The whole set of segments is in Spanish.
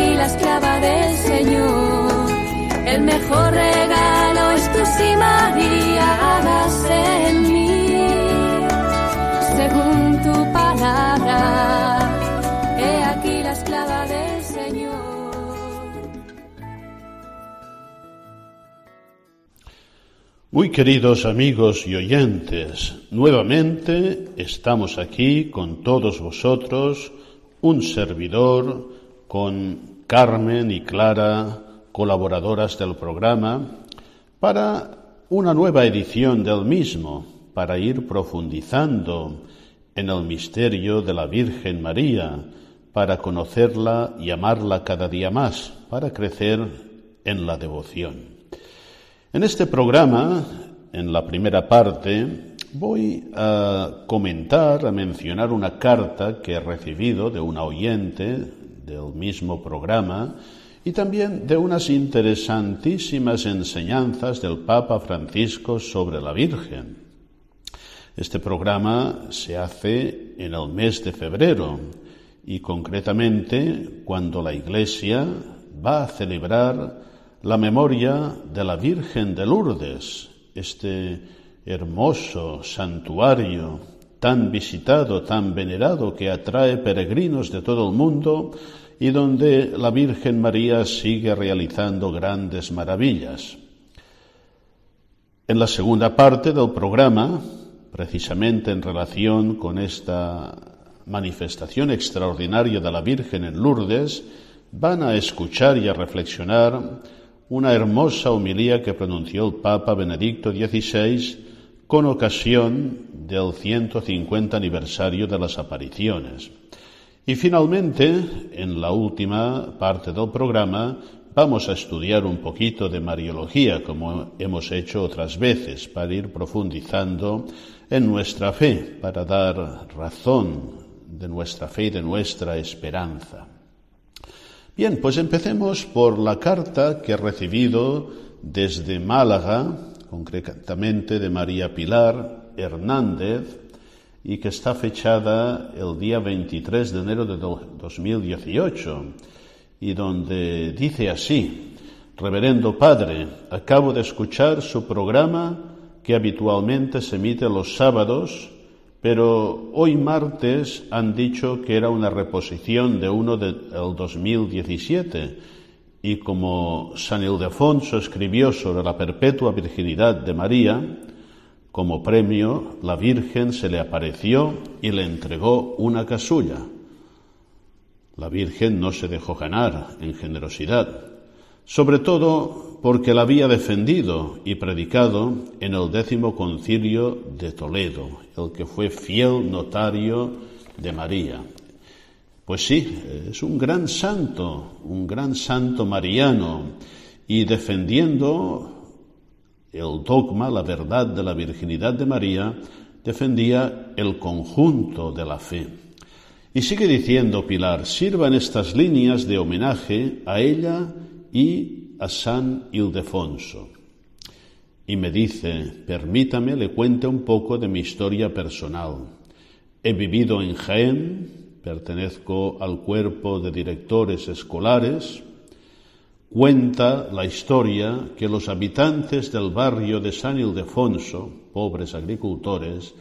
Aquí la esclava del Señor. El mejor regalo es tu sí, María, hágase en mí. Según tu palabra, he aquí la esclava del Señor. Muy queridos amigos y oyentes, nuevamente estamos aquí con todos vosotros, un servidor, con Carmen y Clara, colaboradoras del programa, para una nueva edición del mismo, para ir profundizando en el misterio de la Virgen María, para conocerla y amarla cada día más, para crecer en la devoción. En este programa, en la primera parte, voy a comentar, a mencionar una carta que he recibido de una oyente del mismo programa y también de unas interesantísimas enseñanzas del Papa Francisco sobre la Virgen. Este programa se hace en el mes de febrero y concretamente cuando la Iglesia va a celebrar la memoria de la Virgen de Lourdes, este hermoso santuario tan visitado, tan venerado, que atrae peregrinos de todo el mundo y donde la Virgen María sigue realizando grandes maravillas. En la segunda parte del programa, precisamente en relación con esta manifestación extraordinaria de la Virgen en Lourdes, van a escuchar y a reflexionar una hermosa homilía que pronunció el Papa Benedicto XVI con ocasión del 150 aniversario de las apariciones. Y finalmente, en la última parte del programa, vamos a estudiar un poquito de Mariología, como hemos hecho otras veces, para ir profundizando en nuestra fe, para dar razón de nuestra fe y de nuestra esperanza. Bien, pues empecemos por la carta que he recibido desde Málaga, concretamente de María Pilar Hernández, y que está fechada el día 23 de enero de 2018, y donde dice así, Reverendo Padre, acabo de escuchar su programa que habitualmente se emite los sábados pero hoy martes han dicho que era una reposición de uno del 2017 y como San Ildefonso escribió sobre la perpetua virginidad de María, como premio la Virgen se le apareció y le entregó una casulla. La Virgen no se dejó ganar en generosidad, sobre todo porque la había defendido y predicado en el décimo concilio de Toledo, el que fue fiel notario de María. Pues sí, es un gran santo, un gran santo mariano, y defendiendo el dogma, la verdad de la virginidad de María, defendía el conjunto de la fe. Y sigue diciendo Pilar, sirvan estas líneas de homenaje a ella y a San Ildefonso. Y me dice, permítame, le cuente un poco de mi historia personal. He vivido en Jaén, pertenezco al cuerpo de directores escolares, cuenta la historia que los habitantes del barrio de San Ildefonso, pobres agricultores,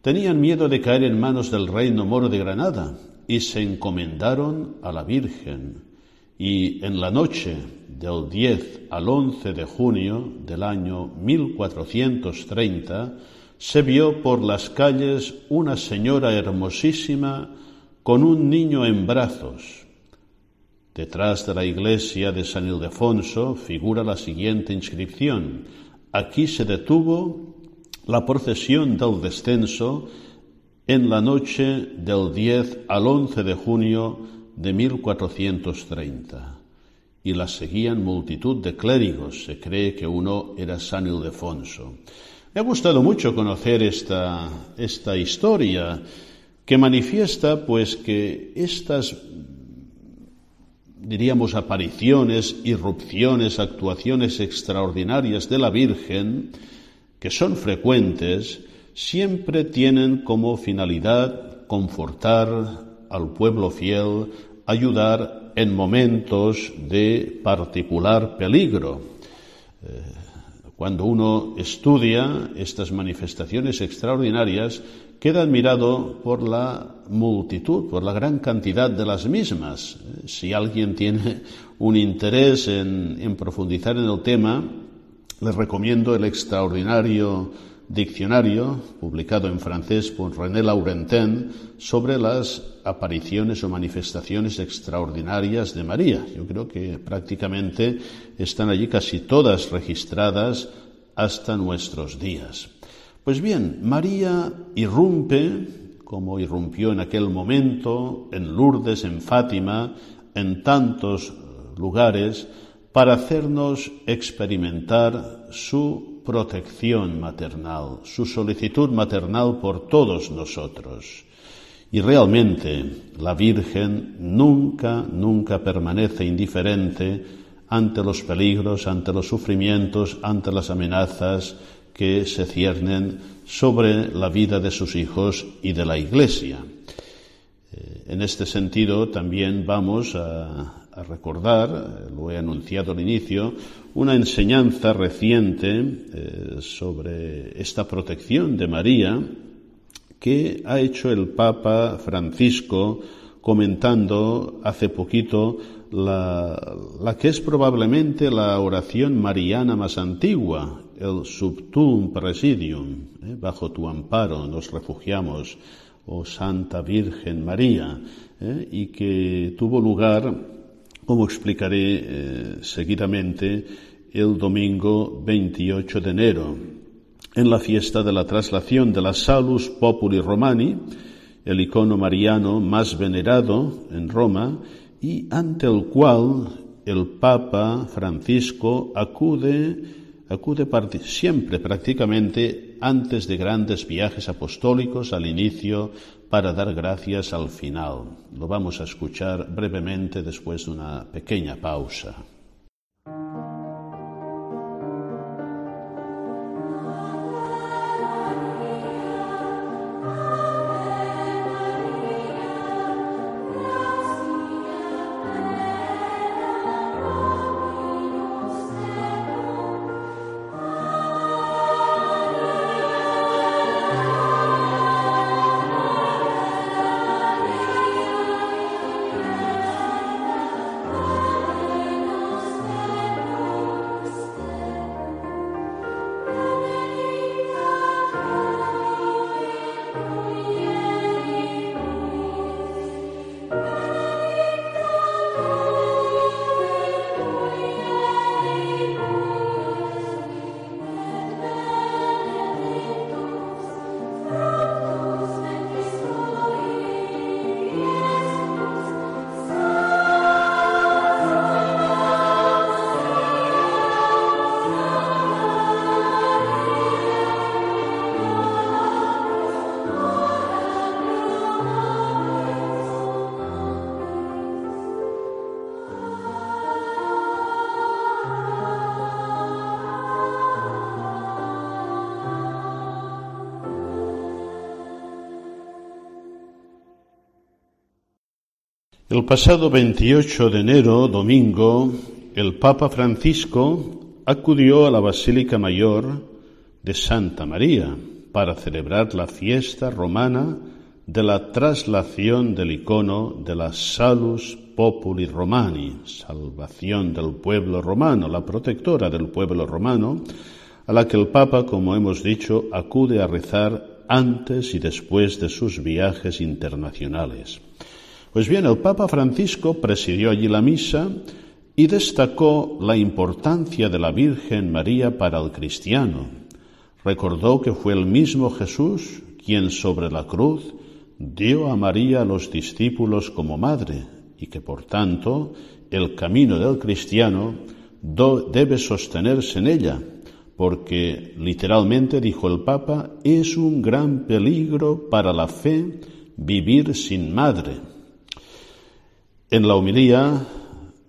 tenían miedo de caer en manos del reino moro de Granada y se encomendaron a la Virgen y en la noche del 10 al 11 de junio del año 1430 se vio por las calles una señora hermosísima con un niño en brazos. Detrás de la iglesia de San Ildefonso figura la siguiente inscripción. Aquí se detuvo la procesión del descenso en la noche del 10 al 11 de junio de 1430 y la seguían multitud de clérigos. Se cree que uno era San Ildefonso. Me ha gustado mucho conocer esta, esta historia que manifiesta pues que estas diríamos apariciones, irrupciones, actuaciones extraordinarias de la Virgen, que son frecuentes, siempre tienen como finalidad confortar al pueblo fiel, ayudar en momentos de particular peligro. Eh, cuando uno estudia estas manifestaciones extraordinarias, queda admirado por la multitud, por la gran cantidad de las mismas. Si alguien tiene un interés en, en profundizar en el tema, les recomiendo el extraordinario diccionario publicado en francés por René Laurentin sobre las apariciones o manifestaciones extraordinarias de María. Yo creo que prácticamente están allí casi todas registradas hasta nuestros días. Pues bien, María irrumpe, como irrumpió en aquel momento, en Lourdes, en Fátima, en tantos lugares, para hacernos experimentar su protección maternal, su solicitud maternal por todos nosotros. Y realmente la Virgen nunca, nunca permanece indiferente ante los peligros, ante los sufrimientos, ante las amenazas que se ciernen sobre la vida de sus hijos y de la Iglesia. Eh, en este sentido, también vamos a, recordar, eh, lo he anunciado al inicio, una enseñanza reciente eh, sobre esta protección de María que ha hecho el Papa Francisco comentando hace poquito la, que es probablemente la oración mariana más antigua, el Subtum Presidium, eh, bajo tu amparo nos refugiamos, oh Santa Virgen María, y que tuvo lugar como explicaré eh, seguidamente el domingo 28 de enero, en la fiesta de la traslación de la Salus Populi Romani, el icono mariano más venerado en Roma y ante el cual el Papa Francisco acude, acude siempre prácticamente antes de grandes viajes apostólicos al inicio para dar gracias al final. Lo vamos a escuchar brevemente después de una pequeña pausa. El pasado 28 de enero, domingo, el Papa Francisco acudió a la Basílica Mayor de Santa María para celebrar la fiesta romana de la traslación del icono de la Salus Populi Romani, salvación del pueblo romano, la protectora del pueblo romano, a la que el Papa, como hemos dicho, acude a rezar antes y después de sus viajes internacionales. Pues bien, el Papa Francisco presidió allí la misa y destacó la importancia de la Virgen María para el cristiano, Recordó que fue el mismo Jesús quien sobre la cruz dio a María a los discípulos como madre y que por tanto el camino del cristiano debe sostenerse en ella, porque literalmente, dijo el Papa, es un gran peligro para la fe vivir sin madre. En la homilía,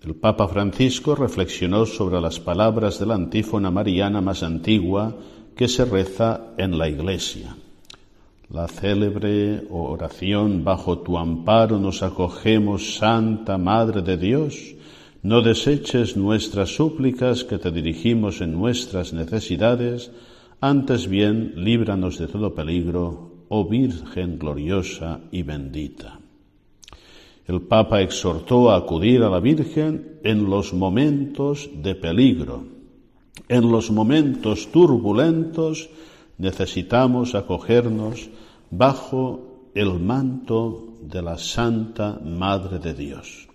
el Papa Francisco reflexionó sobre las palabras de la antífona mariana más antigua que se reza en la Iglesia. La célebre oración bajo tu amparo nos acogemos, Santa Madre de Dios, no deseches nuestras súplicas que te dirigimos en nuestras necesidades, antes bien líbranos de todo peligro, oh Virgen gloriosa y bendita. El Papa exhortó a acudir a la Virgen en los momentos de peligro. En los momentos turbulentos necesitamos acogernos bajo el manto de la Santa Madre de Dios.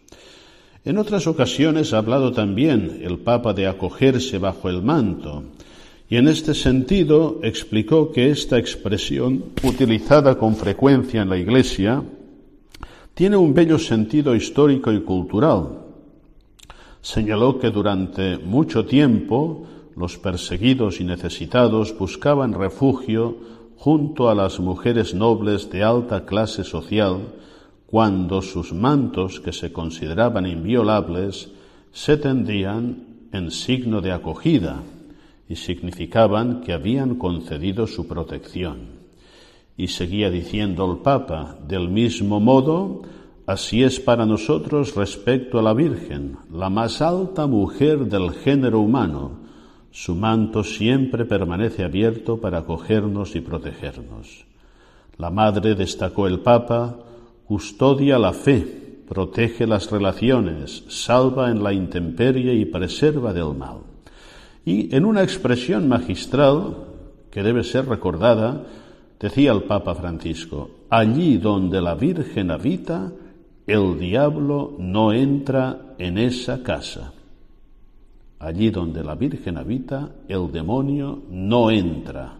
En otras ocasiones ha hablado también el Papa de acogerse bajo el manto, y en este sentido explicó que esta expresión, utilizada con frecuencia en la Iglesia, tiene un bello sentido histórico y cultural. Señaló que durante mucho tiempo los perseguidos y necesitados buscaban refugio junto a las mujeres nobles de alta clase social cuando sus mantos, que se consideraban inviolables, se tendían en signo de acogida y significaban que habían concedido su protección. Y seguía diciendo el Papa, del mismo modo, así es para nosotros respecto a la Virgen, la más alta mujer del género humano. Su manto siempre permanece abierto para acogernos y protegernos. La Madre, destacó el Papa, custodia la fe, protege las relaciones, salva en la intemperie y preserva del mal. Y en una expresión magistral que debe ser recordada, decía el Papa Francisco, allí donde la Virgen habita, el diablo no entra en esa casa. Allí donde la Virgen habita, el demonio no entra.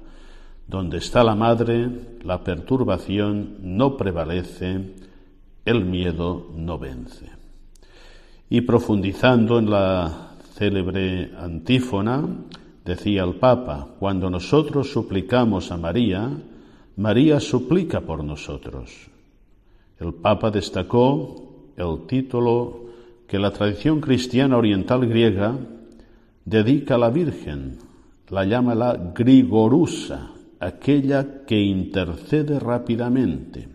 Donde está la madre, la perturbación no prevalece, el miedo no vence. Y profundizando en la célebre antífona, decía el Papa, cuando nosotros suplicamos a María, María suplica por nosotros. El Papa destacó el título que la tradición cristiana oriental griega dedica a la Virgen, la llama la Grigorusa, aquella que intercede rápidamente.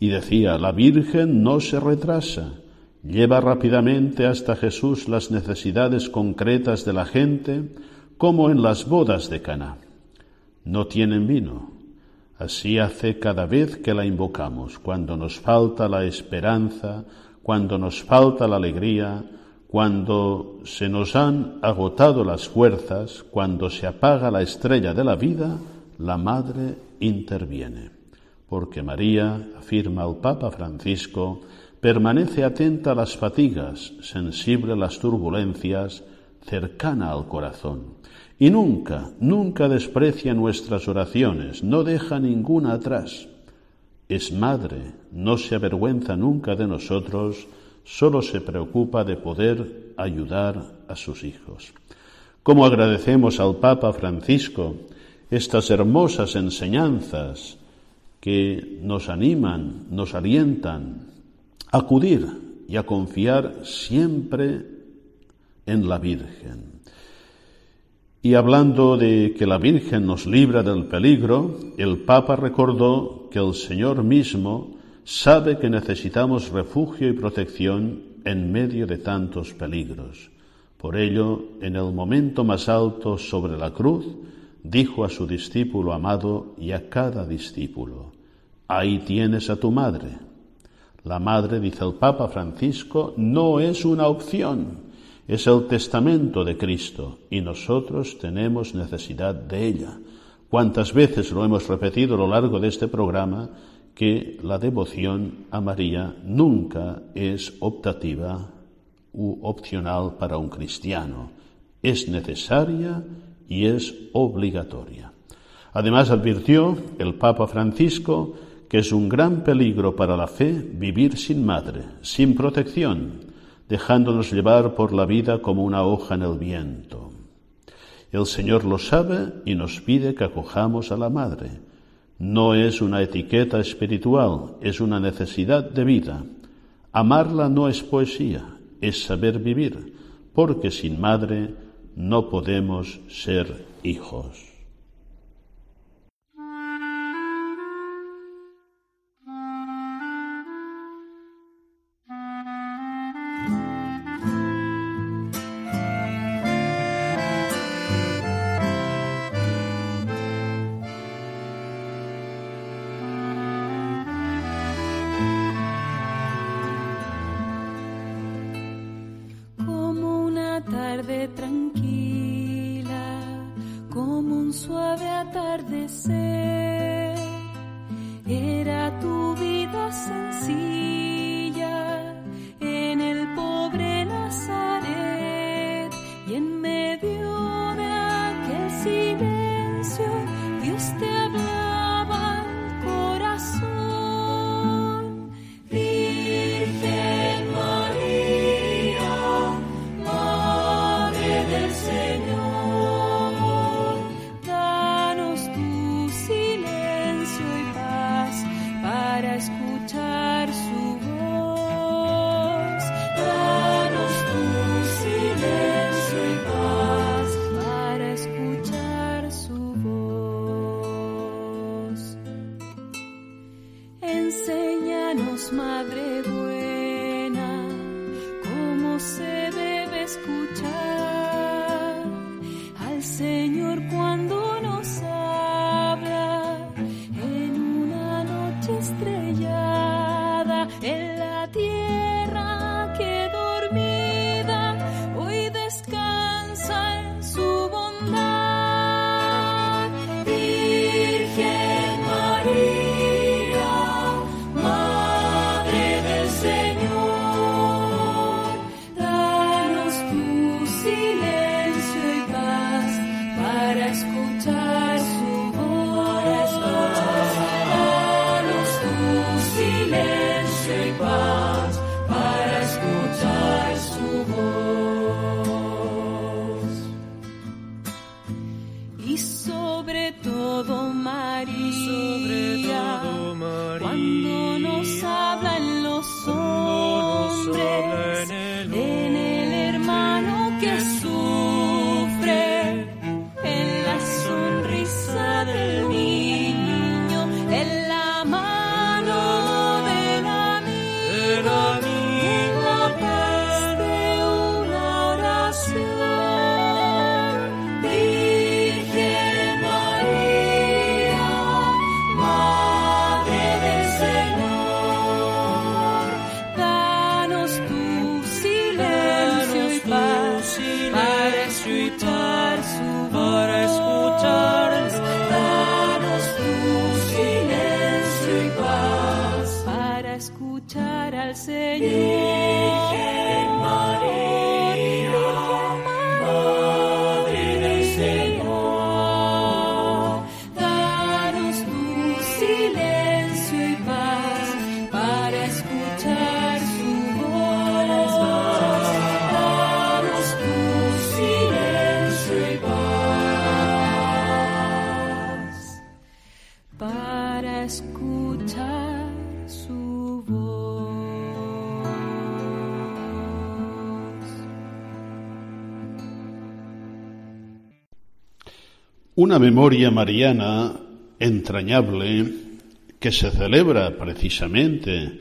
Y decía, la Virgen no se retrasa, lleva rápidamente hasta Jesús las necesidades concretas de la gente, como en las bodas de Caná. No tienen vino. Así hace cada vez que la invocamos, cuando nos falta la esperanza, cuando nos falta la alegría, cuando se nos han agotado las fuerzas, cuando se apaga la estrella de la vida, la Madre interviene, porque María, afirma el Papa Francisco, permanece atenta a las fatigas, sensible a las turbulencias, cercana al corazón. Y nunca, nunca desprecia nuestras oraciones, no deja ninguna atrás. Es madre, no se avergüenza nunca de nosotros, solo se preocupa de poder ayudar a sus hijos. Como agradecemos al Papa Francisco estas hermosas enseñanzas que nos animan, nos alientan a acudir y a confiar siempre en la Virgen. Y hablando de que la Virgen nos libra del peligro, el Papa recordó que el Señor mismo sabe que necesitamos refugio y protección en medio de tantos peligros. Por ello, en el momento más alto sobre la cruz, dijo a su discípulo amado y a cada discípulo, ahí tienes a tu madre. La madre, dice el Papa Francisco, no es una opción, es el testamento de Cristo y nosotros tenemos necesidad de ella. ¿Cuántas veces lo hemos repetido a lo largo de este programa que la devoción a María nunca es optativa u opcional para un cristiano? Es necesaria y es obligatoria. Además advirtió el Papa Francisco que es un gran peligro para la fe vivir sin madre, sin protección, dejándonos llevar por la vida como una hoja en el viento. El Señor lo sabe y nos pide que acojamos a la madre. No es una etiqueta espiritual, es una necesidad de vida. Amarla no es poesía, es saber vivir, porque sin madre no podemos ser hijos. Una memoria mariana entrañable que se celebra precisamente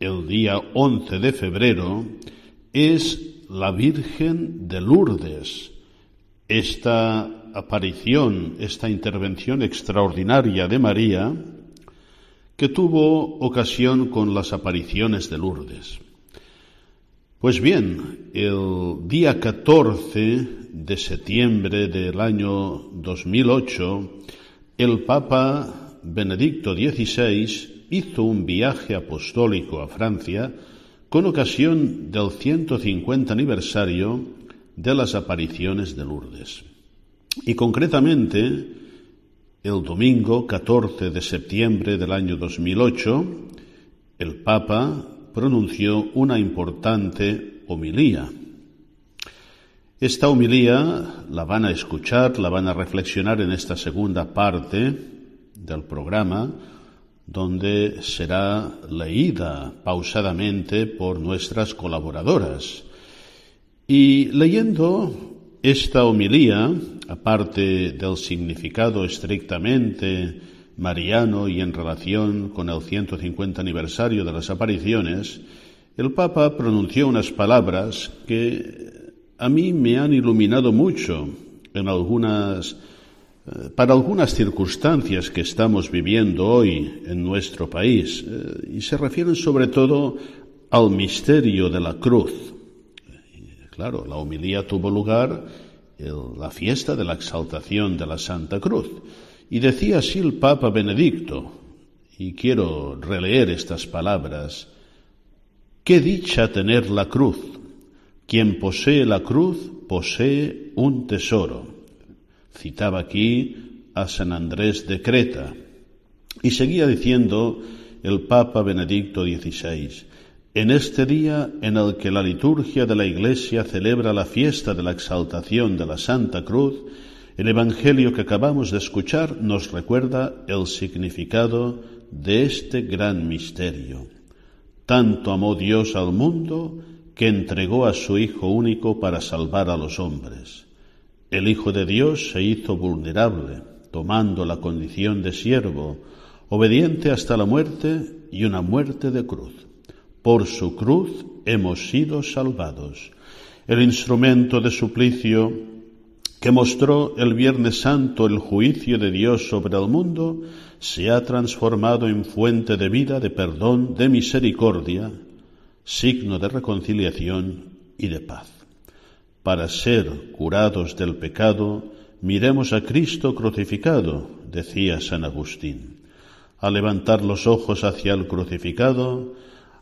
el día 11 de febrero es la Virgen de Lourdes. Esta aparición, esta intervención extraordinaria de María, que tuvo ocasión con las apariciones de Lourdes. Pues bien, el día 14 de septiembre del año 2008, el Papa Benedicto XVI hizo un viaje apostólico a Francia con ocasión del 150 aniversario de las apariciones de Lourdes. Y concretamente El domingo 14 de septiembre del año 2008, el Papa pronunció una importante homilía. Esta homilía la van a escuchar, la van a reflexionar en esta segunda parte del programa, donde será leída pausadamente por nuestras colaboradoras. Y leyendo esta homilía, aparte del significado estrictamente mariano y en relación con el 150 aniversario de las apariciones, el Papa pronunció unas palabras que a mí me han iluminado mucho en algunas eh, para algunas circunstancias que estamos viviendo hoy en nuestro país eh, y se refieren sobre todo al misterio de la cruz. Claro, la homilía tuvo lugar en la fiesta de la exaltación de la Santa Cruz y decía así el Papa Benedicto, y quiero releer estas palabras, qué dicha tener la cruz. Quien posee la cruz posee un tesoro. Citaba aquí a San Andrés de Creta. Y seguía diciendo el Papa Benedicto XVI, en este día en el que la liturgia de la Iglesia celebra la fiesta de la exaltación de la Santa Cruz, el Evangelio que acabamos de escuchar nos recuerda el significado de este gran misterio. Tanto amó Dios al mundo que entregó a su Hijo único para salvar a los hombres. El Hijo de Dios se hizo vulnerable, tomando la condición de siervo, obediente hasta la muerte y una muerte de cruz. Por su cruz hemos sido salvados. El instrumento de suplicio que mostró el Viernes Santo el juicio de Dios sobre el mundo, se ha transformado en fuente de vida, de perdón, de misericordia, signo de reconciliación y de paz. Para ser curados del pecado, miremos a Cristo crucificado, decía San Agustín. Al levantar los ojos hacia el crucificado,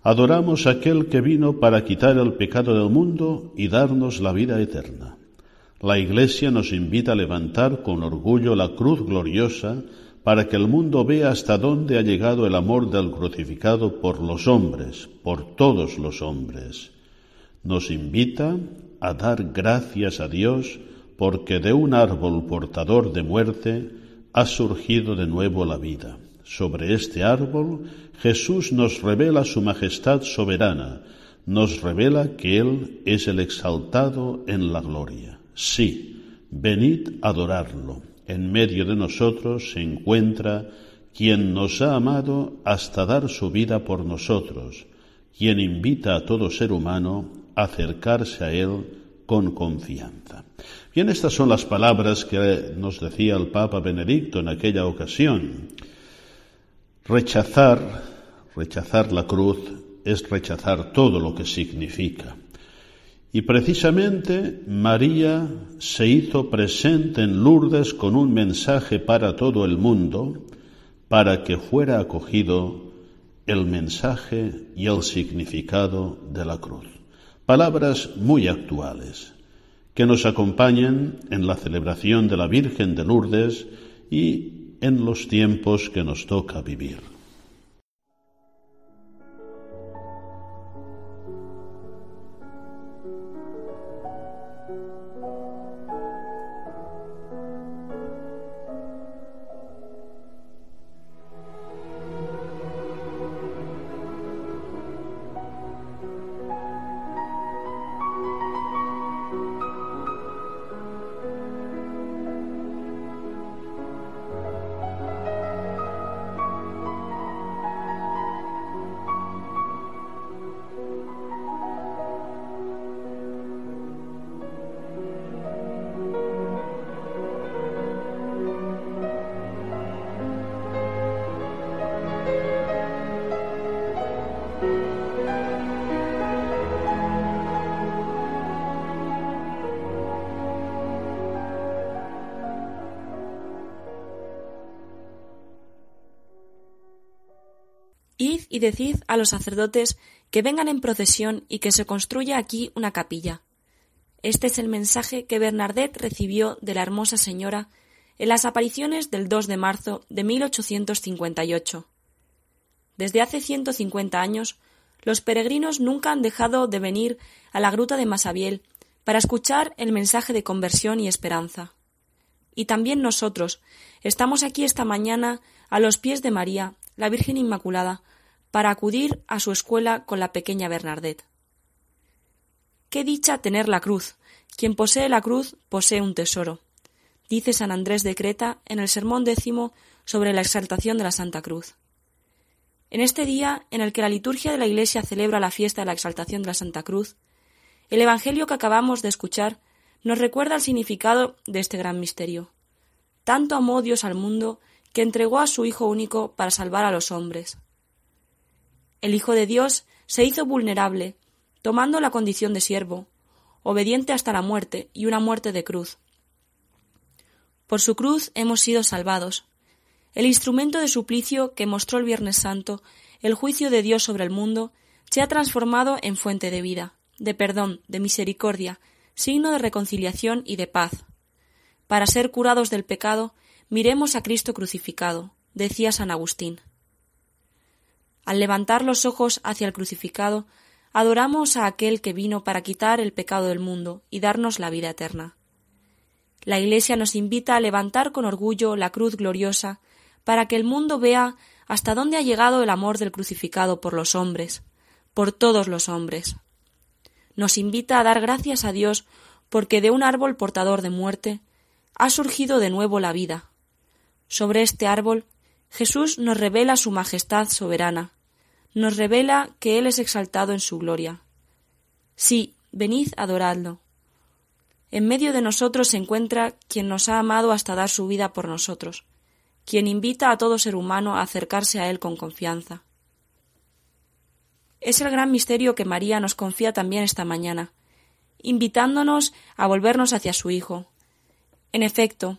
adoramos a aquel que vino para quitar el pecado del mundo y darnos la vida eterna. La Iglesia nos invita a levantar con orgullo la cruz gloriosa para que el mundo vea hasta dónde ha llegado el amor del crucificado por los hombres, por todos los hombres. Nos invita a dar gracias a Dios porque de un árbol portador de muerte ha surgido de nuevo la vida. Sobre este árbol Jesús nos revela su majestad soberana, nos revela que Él es el exaltado en la gloria. Sí, venid a adorarlo. En medio de nosotros se encuentra quien nos ha amado hasta dar su vida por nosotros, quien invita a todo ser humano a acercarse a Él con confianza. Bien, estas son las palabras que nos decía el Papa Benedicto en aquella ocasión. Rechazar, rechazar la cruz es rechazar todo lo que significa. Y precisamente María se hizo presente en Lourdes con un mensaje para todo el mundo, para que fuera acogido el mensaje y el significado de la cruz. Palabras muy actuales que nos acompañan en la celebración de la Virgen de Lourdes y en los tiempos que nos toca vivir. Y decid a los sacerdotes que vengan en procesión y que se construya aquí una capilla. Este es el mensaje que Bernadette recibió de la hermosa señora en las apariciones del 2 de marzo de 1858. Desde hace 150 años, los peregrinos nunca han dejado de venir a la gruta de Masabiel para escuchar el mensaje de conversión y esperanza. Y también nosotros estamos aquí esta mañana a los pies de María, la Virgen Inmaculada, para acudir a su escuela con la pequeña Bernadette. Qué dicha tener la cruz. Quien posee la cruz posee un tesoro, dice San Andrés de Creta en el sermón décimo sobre la exaltación de la Santa Cruz. En este día en el que la liturgia de la Iglesia celebra la fiesta de la exaltación de la Santa Cruz, el Evangelio que acabamos de escuchar nos recuerda el significado de este gran misterio. Tanto amó Dios al mundo que entregó a su Hijo único para salvar a los hombres. El Hijo de Dios se hizo vulnerable, tomando la condición de siervo, obediente hasta la muerte y una muerte de cruz. Por su cruz hemos sido salvados. El instrumento de suplicio que mostró el Viernes Santo, el juicio de Dios sobre el mundo, se ha transformado en fuente de vida, de perdón, de misericordia, signo de reconciliación y de paz. Para ser curados del pecado, miremos a Cristo crucificado, decía San Agustín. Al levantar los ojos hacia el crucificado, adoramos a aquel que vino para quitar el pecado del mundo y darnos la vida eterna. La Iglesia nos invita a levantar con orgullo la cruz gloriosa para que el mundo vea hasta dónde ha llegado el amor del crucificado por los hombres, por todos los hombres. Nos invita a dar gracias a Dios porque de un árbol portador de muerte ha surgido de nuevo la vida. Sobre este árbol Jesús nos revela su majestad soberana, nos revela que Él es exaltado en su gloria. Sí, venid adoradlo. En medio de nosotros se encuentra quien nos ha amado hasta dar su vida por nosotros, quien invita a todo ser humano a acercarse a Él con confianza. Es el gran misterio que María nos confía también esta mañana, invitándonos a volvernos hacia su Hijo. En efecto,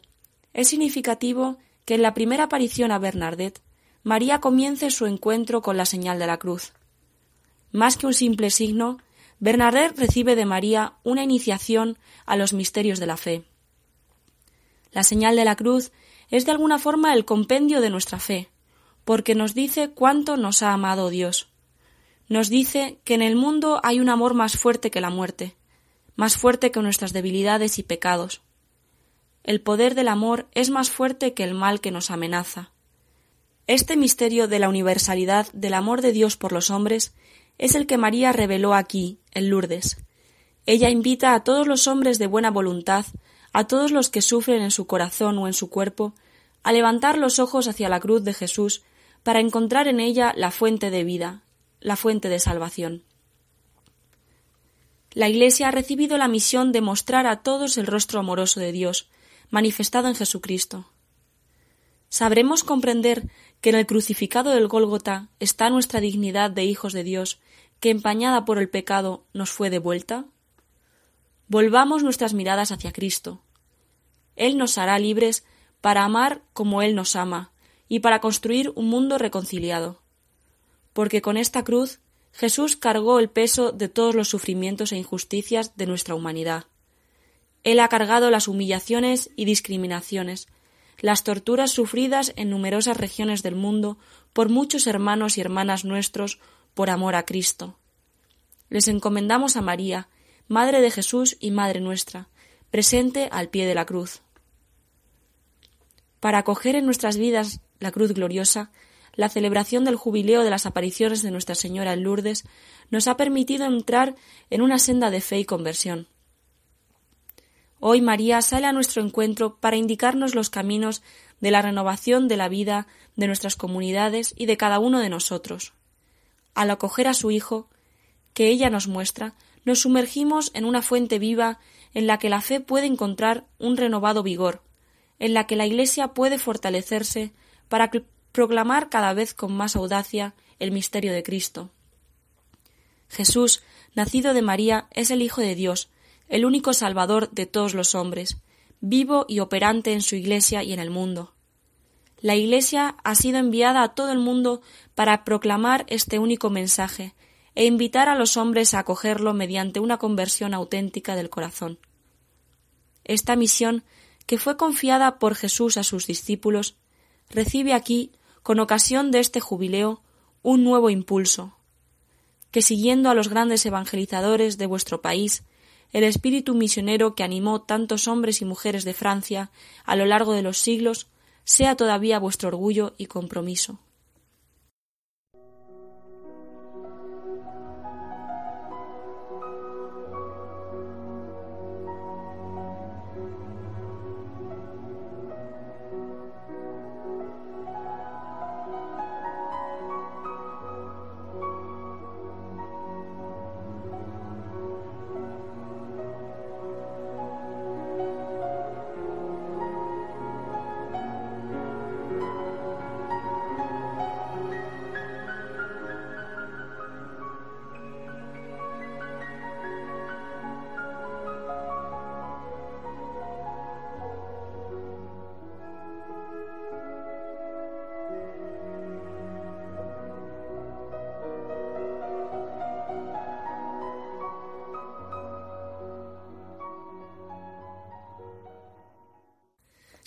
es significativo que en la primera aparición a Bernadette, María comience su encuentro con la señal de la cruz. Más que un simple signo, Bernadette recibe de María una iniciación a los misterios de la fe. La señal de la cruz es de alguna forma el compendio de nuestra fe, porque nos dice cuánto nos ha amado Dios. Nos dice que en el mundo hay un amor más fuerte que la muerte, más fuerte que nuestras debilidades y pecados, el poder del amor es más fuerte que el mal que nos amenaza. Este misterio de la universalidad del amor de Dios por los hombres es el que María reveló aquí, en Lourdes. Ella invita a todos los hombres de buena voluntad, a todos los que sufren en su corazón o en su cuerpo, a levantar los ojos hacia la cruz de Jesús para encontrar en ella la fuente de vida, la fuente de salvación. La Iglesia ha recibido la misión de mostrar a todos el rostro amoroso de Dios, manifestado en Jesucristo. ¿Sabremos comprender que en el crucificado del Gólgota está nuestra dignidad de hijos de Dios, que empañada por el pecado nos fue devuelta? Volvamos nuestras miradas hacia Cristo. Él nos hará libres para amar como Él nos ama y para construir un mundo reconciliado. Porque con esta cruz Jesús cargó el peso de todos los sufrimientos e injusticias de nuestra humanidad. Él ha cargado las humillaciones y discriminaciones, las torturas sufridas en numerosas regiones del mundo por muchos hermanos y hermanas nuestros por amor a Cristo. Les encomendamos a María, Madre de Jesús y Madre nuestra, presente al pie de la cruz. Para acoger en nuestras vidas la cruz gloriosa, la celebración del jubileo de las apariciones de Nuestra Señora en Lourdes nos ha permitido entrar en una senda de fe y conversión. Hoy María sale a nuestro encuentro para indicarnos los caminos de la renovación de la vida de nuestras comunidades y de cada uno de nosotros. Al acoger a su Hijo, que ella nos muestra, nos sumergimos en una fuente viva en la que la fe puede encontrar un renovado vigor, en la que la Iglesia puede fortalecerse para proclamar cada vez con más audacia el misterio de Cristo. Jesús, nacido de María, es el Hijo de Dios, el único Salvador de todos los hombres, vivo y operante en su Iglesia y en el mundo. La Iglesia ha sido enviada a todo el mundo para proclamar este único mensaje e invitar a los hombres a acogerlo mediante una conversión auténtica del corazón. Esta misión que fue confiada por Jesús a sus discípulos, recibe aquí, con ocasión de este jubileo, un nuevo impulso, que siguiendo a los grandes evangelizadores de vuestro país, el espíritu misionero que animó tantos hombres y mujeres de Francia a lo largo de los siglos, sea todavía vuestro orgullo y compromiso.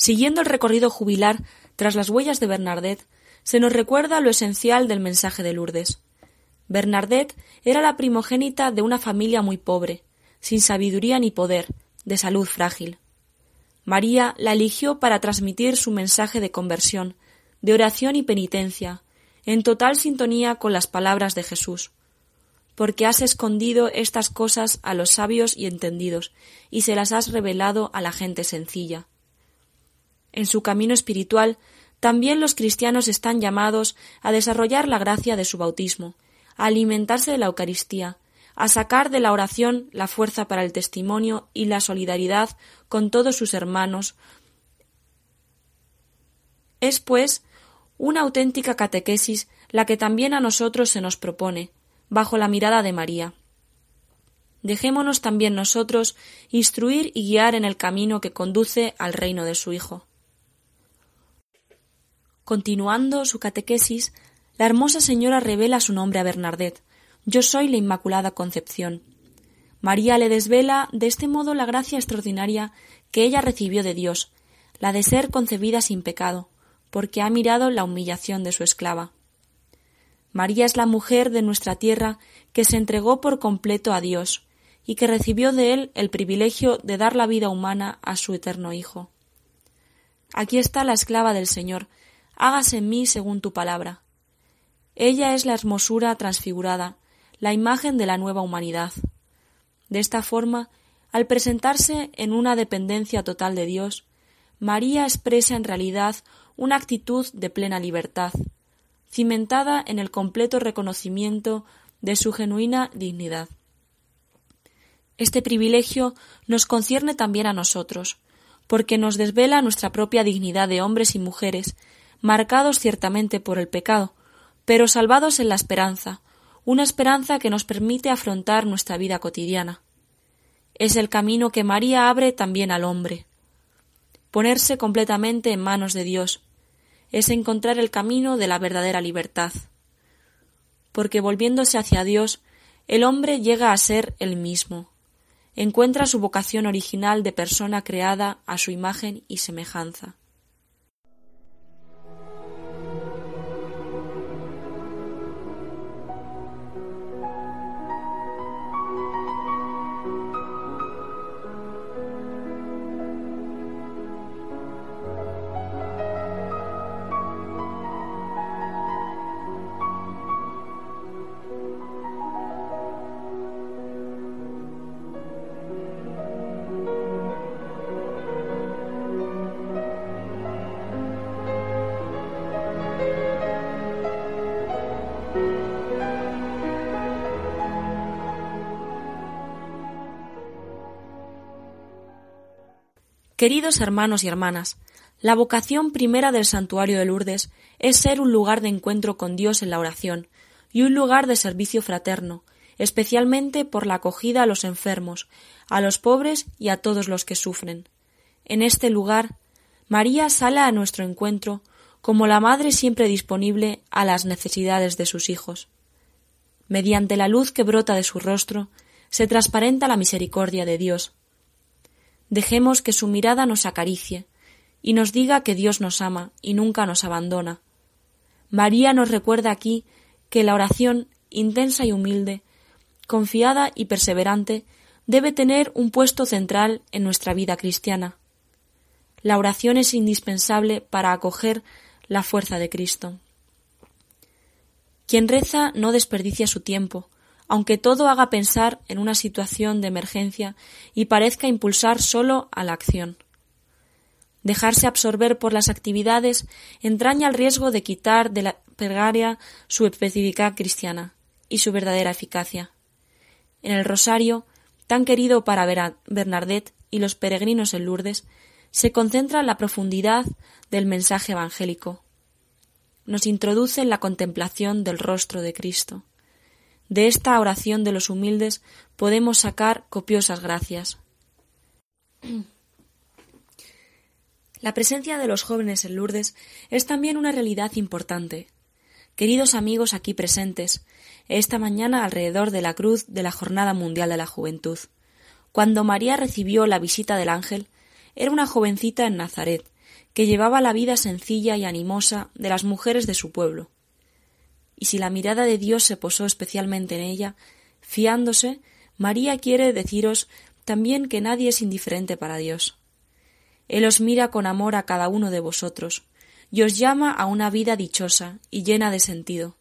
Siguiendo el recorrido jubilar tras las huellas de Bernadette, se nos recuerda lo esencial del mensaje de Lourdes. Bernadette era la primogénita de una familia muy pobre, sin sabiduría ni poder, de salud frágil. María la eligió para transmitir su mensaje de conversión, de oración y penitencia, en total sintonía con las palabras de Jesús. Porque has escondido estas cosas a los sabios y entendidos, y se las has revelado a la gente sencilla. En su camino espiritual, también los cristianos están llamados a desarrollar la gracia de su bautismo, a alimentarse de la Eucaristía, a sacar de la oración la fuerza para el testimonio y la solidaridad con todos sus hermanos. Es, pues, una auténtica catequesis la que también a nosotros se nos propone, bajo la mirada de María. Dejémonos también nosotros instruir y guiar en el camino que conduce al reino de su Hijo. Continuando su catequesis, la hermosa señora revela su nombre a Bernardet. Yo soy la Inmaculada Concepción. María le desvela de este modo la gracia extraordinaria que ella recibió de Dios, la de ser concebida sin pecado, porque ha mirado la humillación de su esclava. María es la mujer de nuestra tierra que se entregó por completo a Dios y que recibió de él el privilegio de dar la vida humana a su eterno Hijo. Aquí está la esclava del Señor, hágase en mí según tu palabra. Ella es la hermosura transfigurada, la imagen de la nueva humanidad. De esta forma, al presentarse en una dependencia total de Dios, María expresa en realidad una actitud de plena libertad, cimentada en el completo reconocimiento de su genuina dignidad. Este privilegio nos concierne también a nosotros, porque nos desvela nuestra propia dignidad de hombres y mujeres marcados ciertamente por el pecado, pero salvados en la esperanza, una esperanza que nos permite afrontar nuestra vida cotidiana. Es el camino que María abre también al hombre. Ponerse completamente en manos de Dios es encontrar el camino de la verdadera libertad. Porque volviéndose hacia Dios, el hombre llega a ser el mismo. Encuentra su vocación original de persona creada a su imagen y semejanza. Queridos hermanos y hermanas, la vocación primera del santuario de Lourdes es ser un lugar de encuentro con Dios en la oración y un lugar de servicio fraterno, especialmente por la acogida a los enfermos, a los pobres y a todos los que sufren. En este lugar, María sale a nuestro encuentro como la madre siempre disponible a las necesidades de sus hijos. Mediante la luz que brota de su rostro, se transparenta la misericordia de Dios, Dejemos que su mirada nos acaricie y nos diga que Dios nos ama y nunca nos abandona. María nos recuerda aquí que la oración intensa y humilde, confiada y perseverante, debe tener un puesto central en nuestra vida cristiana. La oración es indispensable para acoger la fuerza de Cristo. Quien reza no desperdicia su tiempo, aunque todo haga pensar en una situación de emergencia y parezca impulsar solo a la acción. Dejarse absorber por las actividades entraña el riesgo de quitar de la plegaria su especificidad cristiana y su verdadera eficacia. En el rosario, tan querido para Bernadette y los peregrinos en Lourdes, se concentra la profundidad del mensaje evangélico. Nos introduce en la contemplación del rostro de Cristo. De esta oración de los humildes podemos sacar copiosas gracias. La presencia de los jóvenes en Lourdes es también una realidad importante. Queridos amigos aquí presentes, esta mañana alrededor de la cruz de la Jornada Mundial de la Juventud, cuando María recibió la visita del ángel, era una jovencita en Nazaret, que llevaba la vida sencilla y animosa de las mujeres de su pueblo. Y si la mirada de Dios se posó especialmente en ella, fiándose, María quiere deciros también que nadie es indiferente para Dios. Él os mira con amor a cada uno de vosotros, y os llama a una vida dichosa y llena de sentido.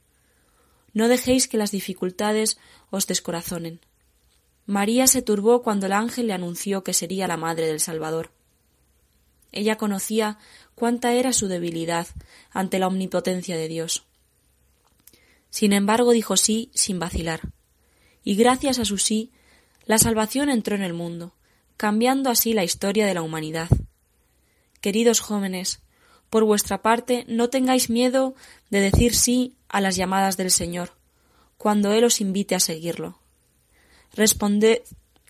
No dejéis que las dificultades os descorazonen. María se turbó cuando el ángel le anunció que sería la madre del Salvador. Ella conocía cuánta era su debilidad ante la omnipotencia de Dios. Sin embargo, dijo sí sin vacilar. Y gracias a su sí, la salvación entró en el mundo, cambiando así la historia de la humanidad. Queridos jóvenes, por vuestra parte no tengáis miedo de decir sí a las llamadas del Señor, cuando Él os invite a seguirlo. Responded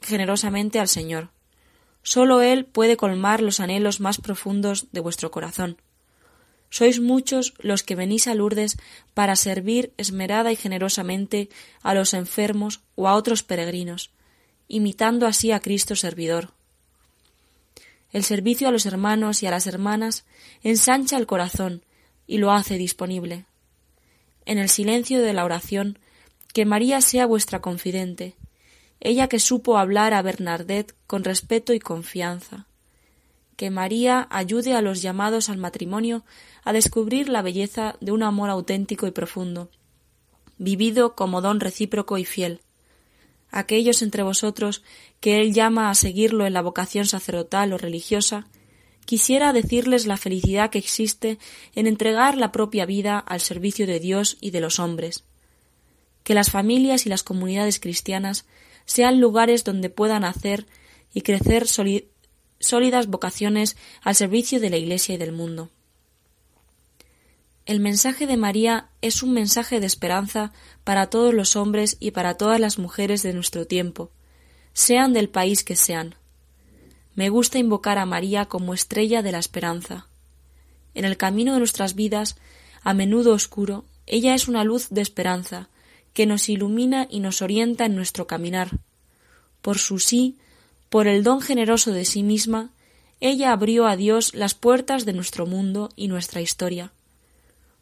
generosamente al Señor. Sólo Él puede colmar los anhelos más profundos de vuestro corazón. Sois muchos los que venís a Lourdes para servir esmerada y generosamente a los enfermos o a otros peregrinos, imitando así a Cristo servidor, el servicio a los hermanos y a las hermanas ensancha el corazón y lo hace disponible. En el silencio de la oración, que María sea vuestra confidente, ella que supo hablar a Bernadette con respeto y confianza. Que María ayude a los llamados al matrimonio a descubrir la belleza de un amor auténtico y profundo, vivido como don recíproco y fiel, aquellos entre vosotros que él llama a seguirlo en la vocación sacerdotal o religiosa, quisiera decirles la felicidad que existe en entregar la propia vida al servicio de Dios y de los hombres. Que las familias y las comunidades cristianas sean lugares donde puedan hacer y crecer sólidas vocaciones al servicio de la Iglesia y del mundo. El mensaje de María es un mensaje de esperanza para todos los hombres y para todas las mujeres de nuestro tiempo, sean del país que sean. Me gusta invocar a María como estrella de la esperanza. En el camino de nuestras vidas, a menudo oscuro, ella es una luz de esperanza, que nos ilumina y nos orienta en nuestro caminar. Por su sí, por el don generoso de sí misma, ella abrió a Dios las puertas de nuestro mundo y nuestra historia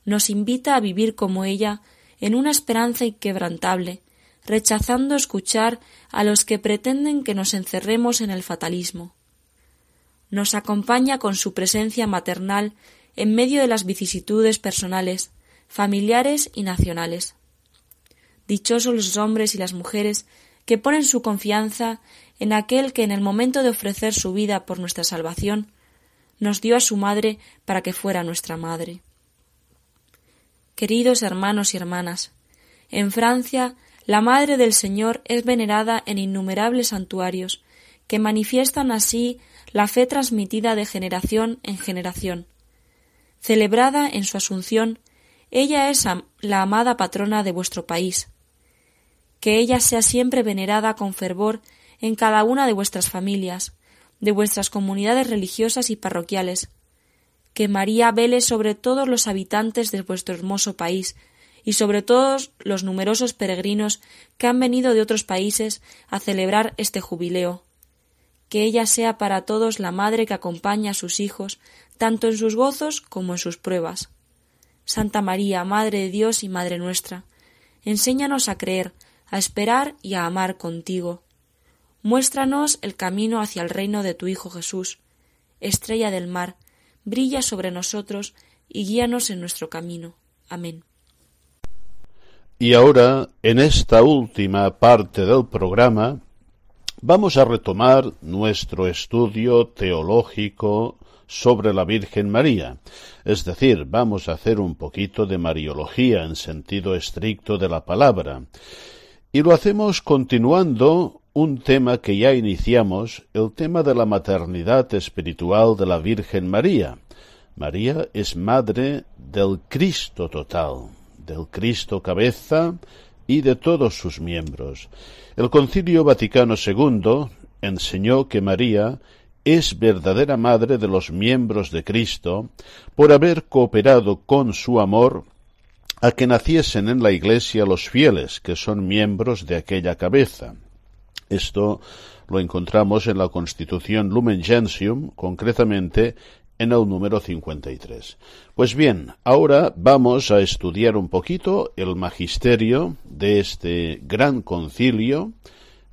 nos invita a vivir como ella en una esperanza inquebrantable, rechazando escuchar a los que pretenden que nos encerremos en el fatalismo. Nos acompaña con su presencia maternal en medio de las vicisitudes personales, familiares y nacionales. Dichosos los hombres y las mujeres que ponen su confianza en aquel que en el momento de ofrecer su vida por nuestra salvación nos dio a su madre para que fuera nuestra madre. Queridos hermanos y hermanas, en Francia la Madre del Señor es venerada en innumerables santuarios, que manifiestan así la fe transmitida de generación en generación. Celebrada en su Asunción, ella es la amada patrona de vuestro país. Que ella sea siempre venerada con fervor en cada una de vuestras familias, de vuestras comunidades religiosas y parroquiales, que María vele sobre todos los habitantes de vuestro hermoso país y sobre todos los numerosos peregrinos que han venido de otros países a celebrar este jubileo. que ella sea para todos la madre que acompaña a sus hijos, tanto en sus gozos como en sus pruebas. Santa María, Madre de Dios y Madre nuestra, enséñanos a creer, a esperar y a amar contigo. Muéstranos el camino hacia el reino de tu Hijo Jesús. Estrella del mar, brilla sobre nosotros y guíanos en nuestro camino. Amén. Y ahora, en esta última parte del programa, vamos a retomar nuestro estudio teológico sobre la Virgen María. Es decir, vamos a hacer un poquito de Mariología en sentido estricto de la palabra. Y lo hacemos continuando un tema que ya iniciamos, el tema de la maternidad espiritual de la Virgen María. María es madre del Cristo total, del Cristo cabeza y de todos sus miembros. El Concilio Vaticano II enseñó que María es verdadera madre de los miembros de Cristo por haber cooperado con su amor a que naciesen en la Iglesia los fieles, que son miembros de aquella cabeza. Esto lo encontramos en la Constitución Lumen Gentium, concretamente en el número 53. Pues bien, ahora vamos a estudiar un poquito el magisterio de este gran concilio,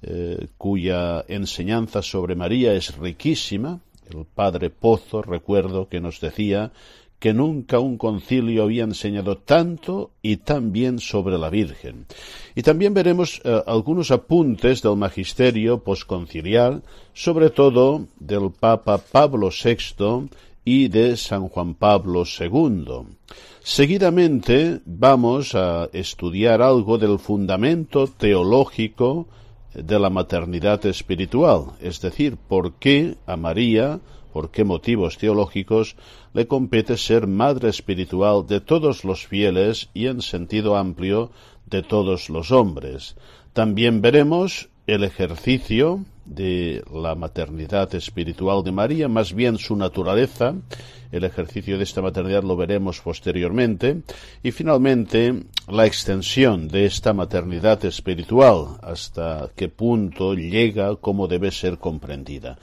eh, cuya enseñanza sobre María es riquísima. El padre Pozo, recuerdo que nos decía que nunca un concilio había enseñado tanto y tan bien sobre la Virgen. Y también veremos eh, algunos apuntes del magisterio posconciliar, sobre todo del Papa Pablo VI y de San Juan Pablo II. Seguidamente vamos a estudiar algo del fundamento teológico de la maternidad espiritual, es decir, por qué a María, por qué motivos teológicos le compete ser madre espiritual de todos los fieles y en sentido amplio de todos los hombres. También veremos el ejercicio de la maternidad espiritual de María, más bien su naturaleza. El ejercicio de esta maternidad lo veremos posteriormente. Y finalmente, la extensión de esta maternidad espiritual, hasta qué punto llega, cómo debe ser comprendida.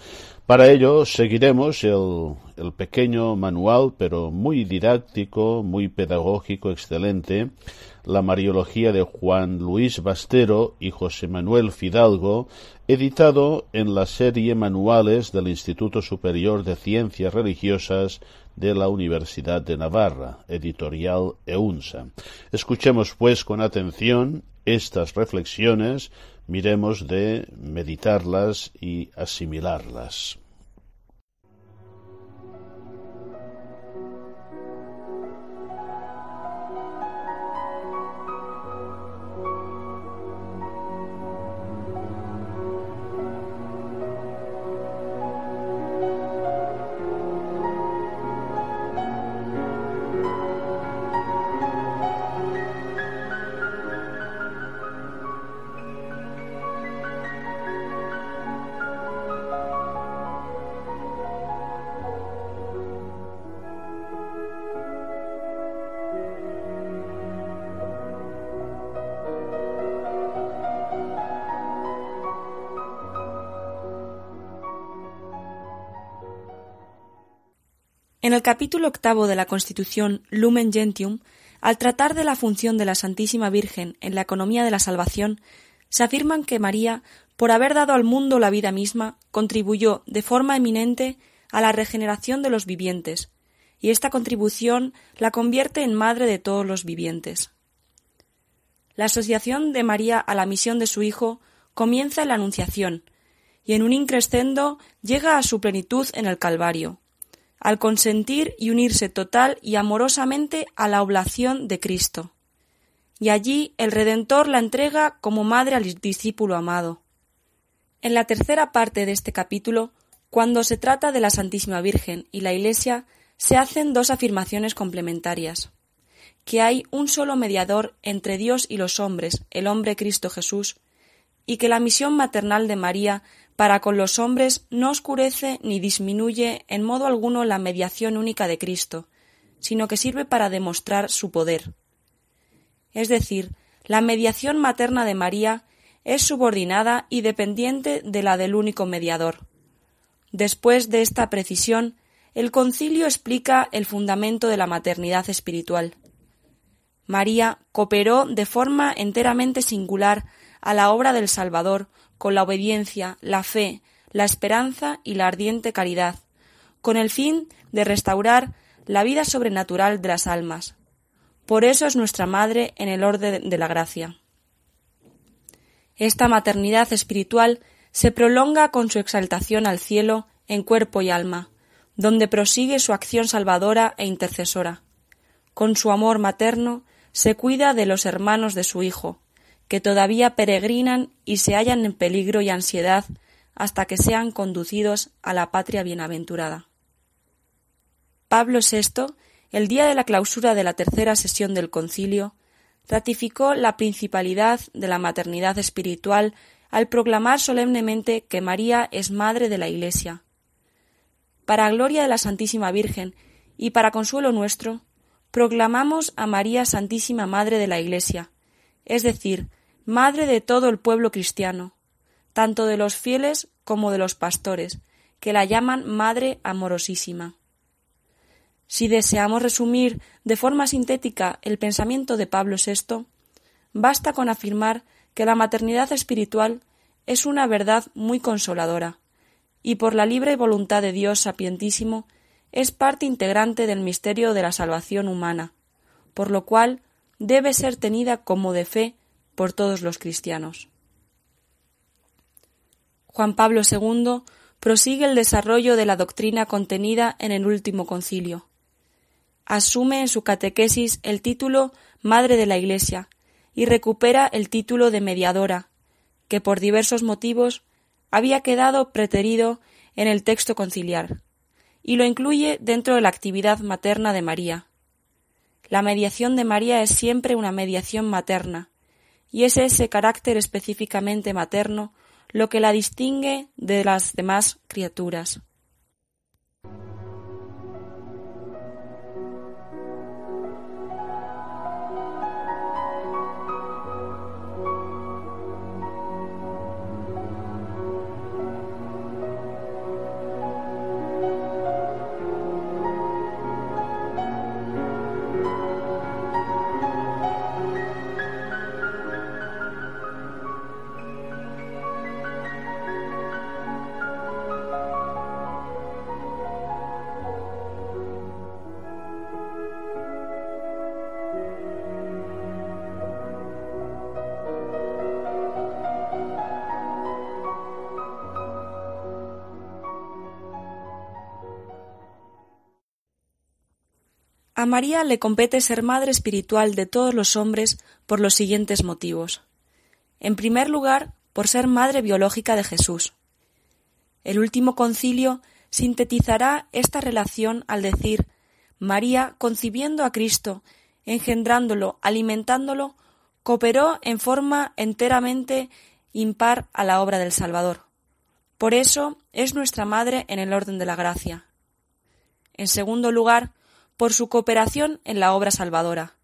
Para ello seguiremos el, pequeño manual, pero muy didáctico, muy pedagógico, excelente, la Mariología de Juan Luis Bastero y José Manuel Fidalgo, editado en la serie Manuales del Instituto Superior de Ciencias Religiosas de la Universidad de Navarra, editorial EUNSA. Escuchemos pues con atención estas reflexiones, miremos de meditarlas y asimilarlas. El capítulo octavo de la Constitución Lumen Gentium, al tratar de la función de la Santísima Virgen en la economía de la salvación, se afirman que María, por haber dado al mundo la vida misma, contribuyó de forma eminente a la regeneración de los vivientes, y esta contribución la convierte en madre de todos los vivientes. La asociación de María a la misión de su Hijo comienza en la Anunciación, y en un increscendo llega a su plenitud en el Calvario, al consentir y unirse total y amorosamente a la oblación de Cristo. Y allí el Redentor la entrega como madre al discípulo amado. En la tercera parte de este capítulo, cuando se trata de la Santísima Virgen y la Iglesia, se hacen dos afirmaciones complementarias que hay un solo mediador entre Dios y los hombres, el hombre Cristo Jesús, y que la misión maternal de María para con los hombres no oscurece ni disminuye en modo alguno la mediación única de Cristo, sino que sirve para demostrar su poder. Es decir, la mediación materna de María es subordinada y dependiente de la del único mediador. Después de esta precisión, el concilio explica el fundamento de la maternidad espiritual. María cooperó de forma enteramente singular a la obra del Salvador con la obediencia, la fe, la esperanza y la ardiente caridad, con el fin de restaurar la vida sobrenatural de las almas. Por eso es nuestra Madre en el orden de la gracia. Esta maternidad espiritual se prolonga con su exaltación al cielo en cuerpo y alma, donde prosigue su acción salvadora e intercesora. Con su amor materno se cuida de los hermanos de su Hijo, que todavía peregrinan y se hallan en peligro y ansiedad hasta que sean conducidos a la patria bienaventurada. Pablo VI, el día de la clausura de la tercera sesión del concilio, ratificó la principalidad de la maternidad espiritual al proclamar solemnemente que María es madre de la Iglesia. Para gloria de la Santísima Virgen y para consuelo nuestro, proclamamos a María Santísima Madre de la Iglesia, es decir, Madre de todo el pueblo cristiano, tanto de los fieles como de los pastores, que la llaman Madre Amorosísima. Si deseamos resumir de forma sintética el pensamiento de Pablo VI, basta con afirmar que la maternidad espiritual es una verdad muy consoladora, y por la libre voluntad de Dios sapientísimo es parte integrante del misterio de la salvación humana, por lo cual debe ser tenida como de fe por todos los cristianos. Juan Pablo II prosigue el desarrollo de la doctrina contenida en el último concilio asume en su catequesis el título Madre de la Iglesia y recupera el título de mediadora, que por diversos motivos había quedado preterido en el texto conciliar, y lo incluye dentro de la actividad materna de María. La mediación de María es siempre una mediación materna, y es ese carácter específicamente materno lo que la distingue de las demás criaturas. María le compete ser madre espiritual de todos los hombres por los siguientes motivos. En primer lugar, por ser madre biológica de Jesús. El último concilio sintetizará esta relación al decir María, concibiendo a Cristo, engendrándolo, alimentándolo, cooperó en forma enteramente impar a la obra del Salvador. Por eso es nuestra madre en el orden de la gracia. En segundo lugar, por su cooperación en la obra salvadora.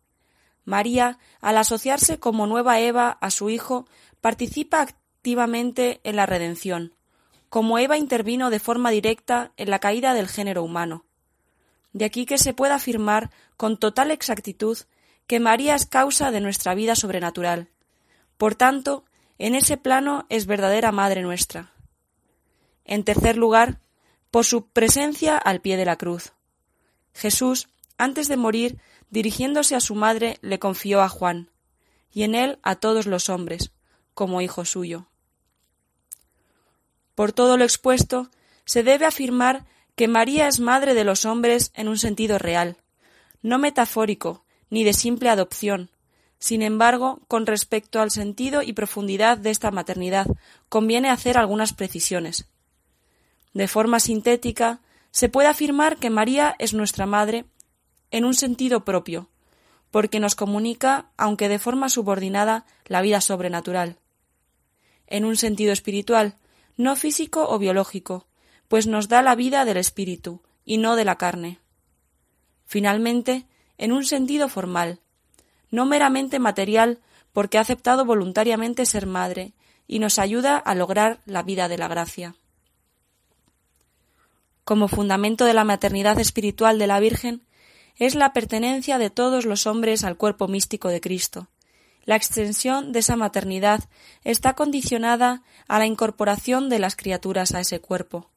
María, al asociarse como nueva Eva a su Hijo, participa activamente en la redención, como Eva intervino de forma directa en la caída del género humano. De aquí que se pueda afirmar con total exactitud que María es causa de nuestra vida sobrenatural. Por tanto, en ese plano es verdadera Madre nuestra. En tercer lugar, por su presencia al pie de la cruz. Jesús, antes de morir, dirigiéndose a su madre, le confió a Juan, y en él a todos los hombres, como hijo suyo. Por todo lo expuesto, se debe afirmar que María es madre de los hombres en un sentido real, no metafórico, ni de simple adopción. Sin embargo, con respecto al sentido y profundidad de esta maternidad, conviene hacer algunas precisiones. De forma sintética, se puede afirmar que María es nuestra Madre en un sentido propio, porque nos comunica, aunque de forma subordinada, la vida sobrenatural. En un sentido espiritual, no físico o biológico, pues nos da la vida del espíritu y no de la carne. Finalmente, en un sentido formal, no meramente material, porque ha aceptado voluntariamente ser madre y nos ayuda a lograr la vida de la gracia. Como fundamento de la maternidad espiritual de la Virgen, es la pertenencia de todos los hombres al cuerpo místico de Cristo. La extensión de esa maternidad está condicionada a la incorporación de las criaturas a ese cuerpo.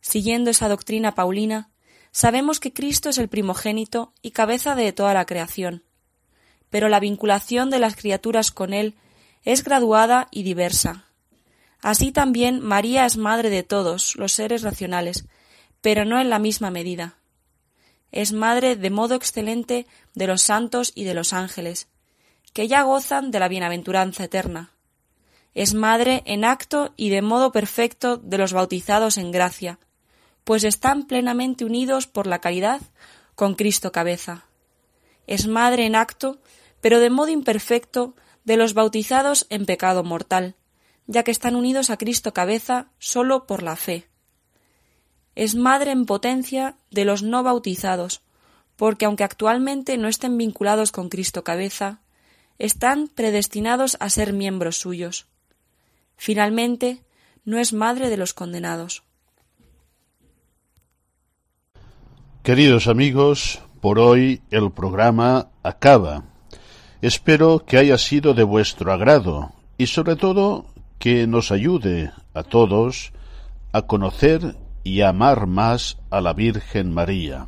Siguiendo esa doctrina paulina, sabemos que Cristo es el primogénito y cabeza de toda la creación, pero la vinculación de las criaturas con Él es graduada y diversa. Así también María es madre de todos los seres racionales, pero no en la misma medida. Es madre de modo excelente de los santos y de los ángeles, que ya gozan de la bienaventuranza eterna. Es madre en acto y de modo perfecto de los bautizados en gracia, pues están plenamente unidos por la caridad con Cristo cabeza. Es madre en acto, pero de modo imperfecto, de los bautizados en pecado mortal, ya que están unidos a Cristo cabeza sólo por la fe. Es madre en potencia de los no bautizados, porque aunque actualmente no estén vinculados con Cristo cabeza, están predestinados a ser miembros suyos. Finalmente, no es madre de los condenados. Queridos amigos, por hoy el programa acaba. Espero que haya sido de vuestro agrado y sobre todo que nos ayude a todos a conocer y amar más a la Virgen María,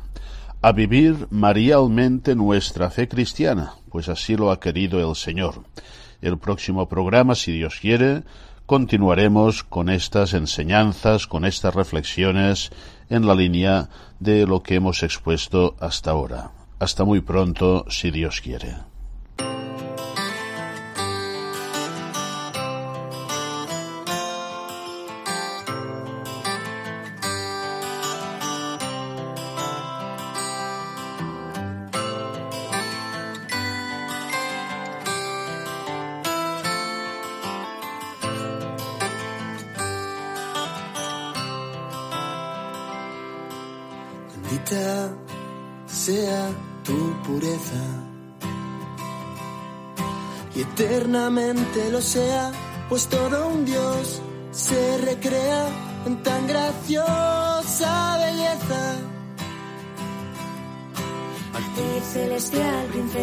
a vivir marialmente nuestra fe cristiana, pues así lo ha querido el Señor. El próximo programa, si Dios quiere, continuaremos con estas enseñanzas, con estas reflexiones en la línea de lo que hemos expuesto hasta ahora. Hasta muy pronto, si Dios quiere.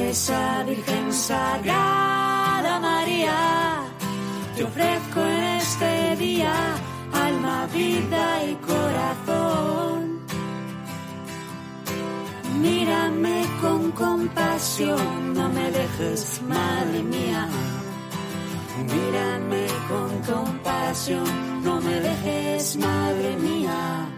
Princesa, virgen sagrada María, te ofrezco en este día alma, vida y corazón. Mírame con compasión, no me dejes, madre mía. Mírame con compasión, no me dejes, madre mía.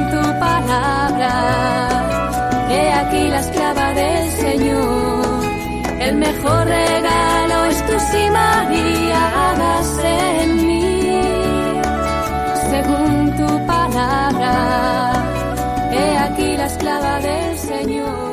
palabras, que aquí la esclava del Señor, el mejor regalo es tu sí María, hagas en mí, según tu palabra, he aquí la esclava del Señor.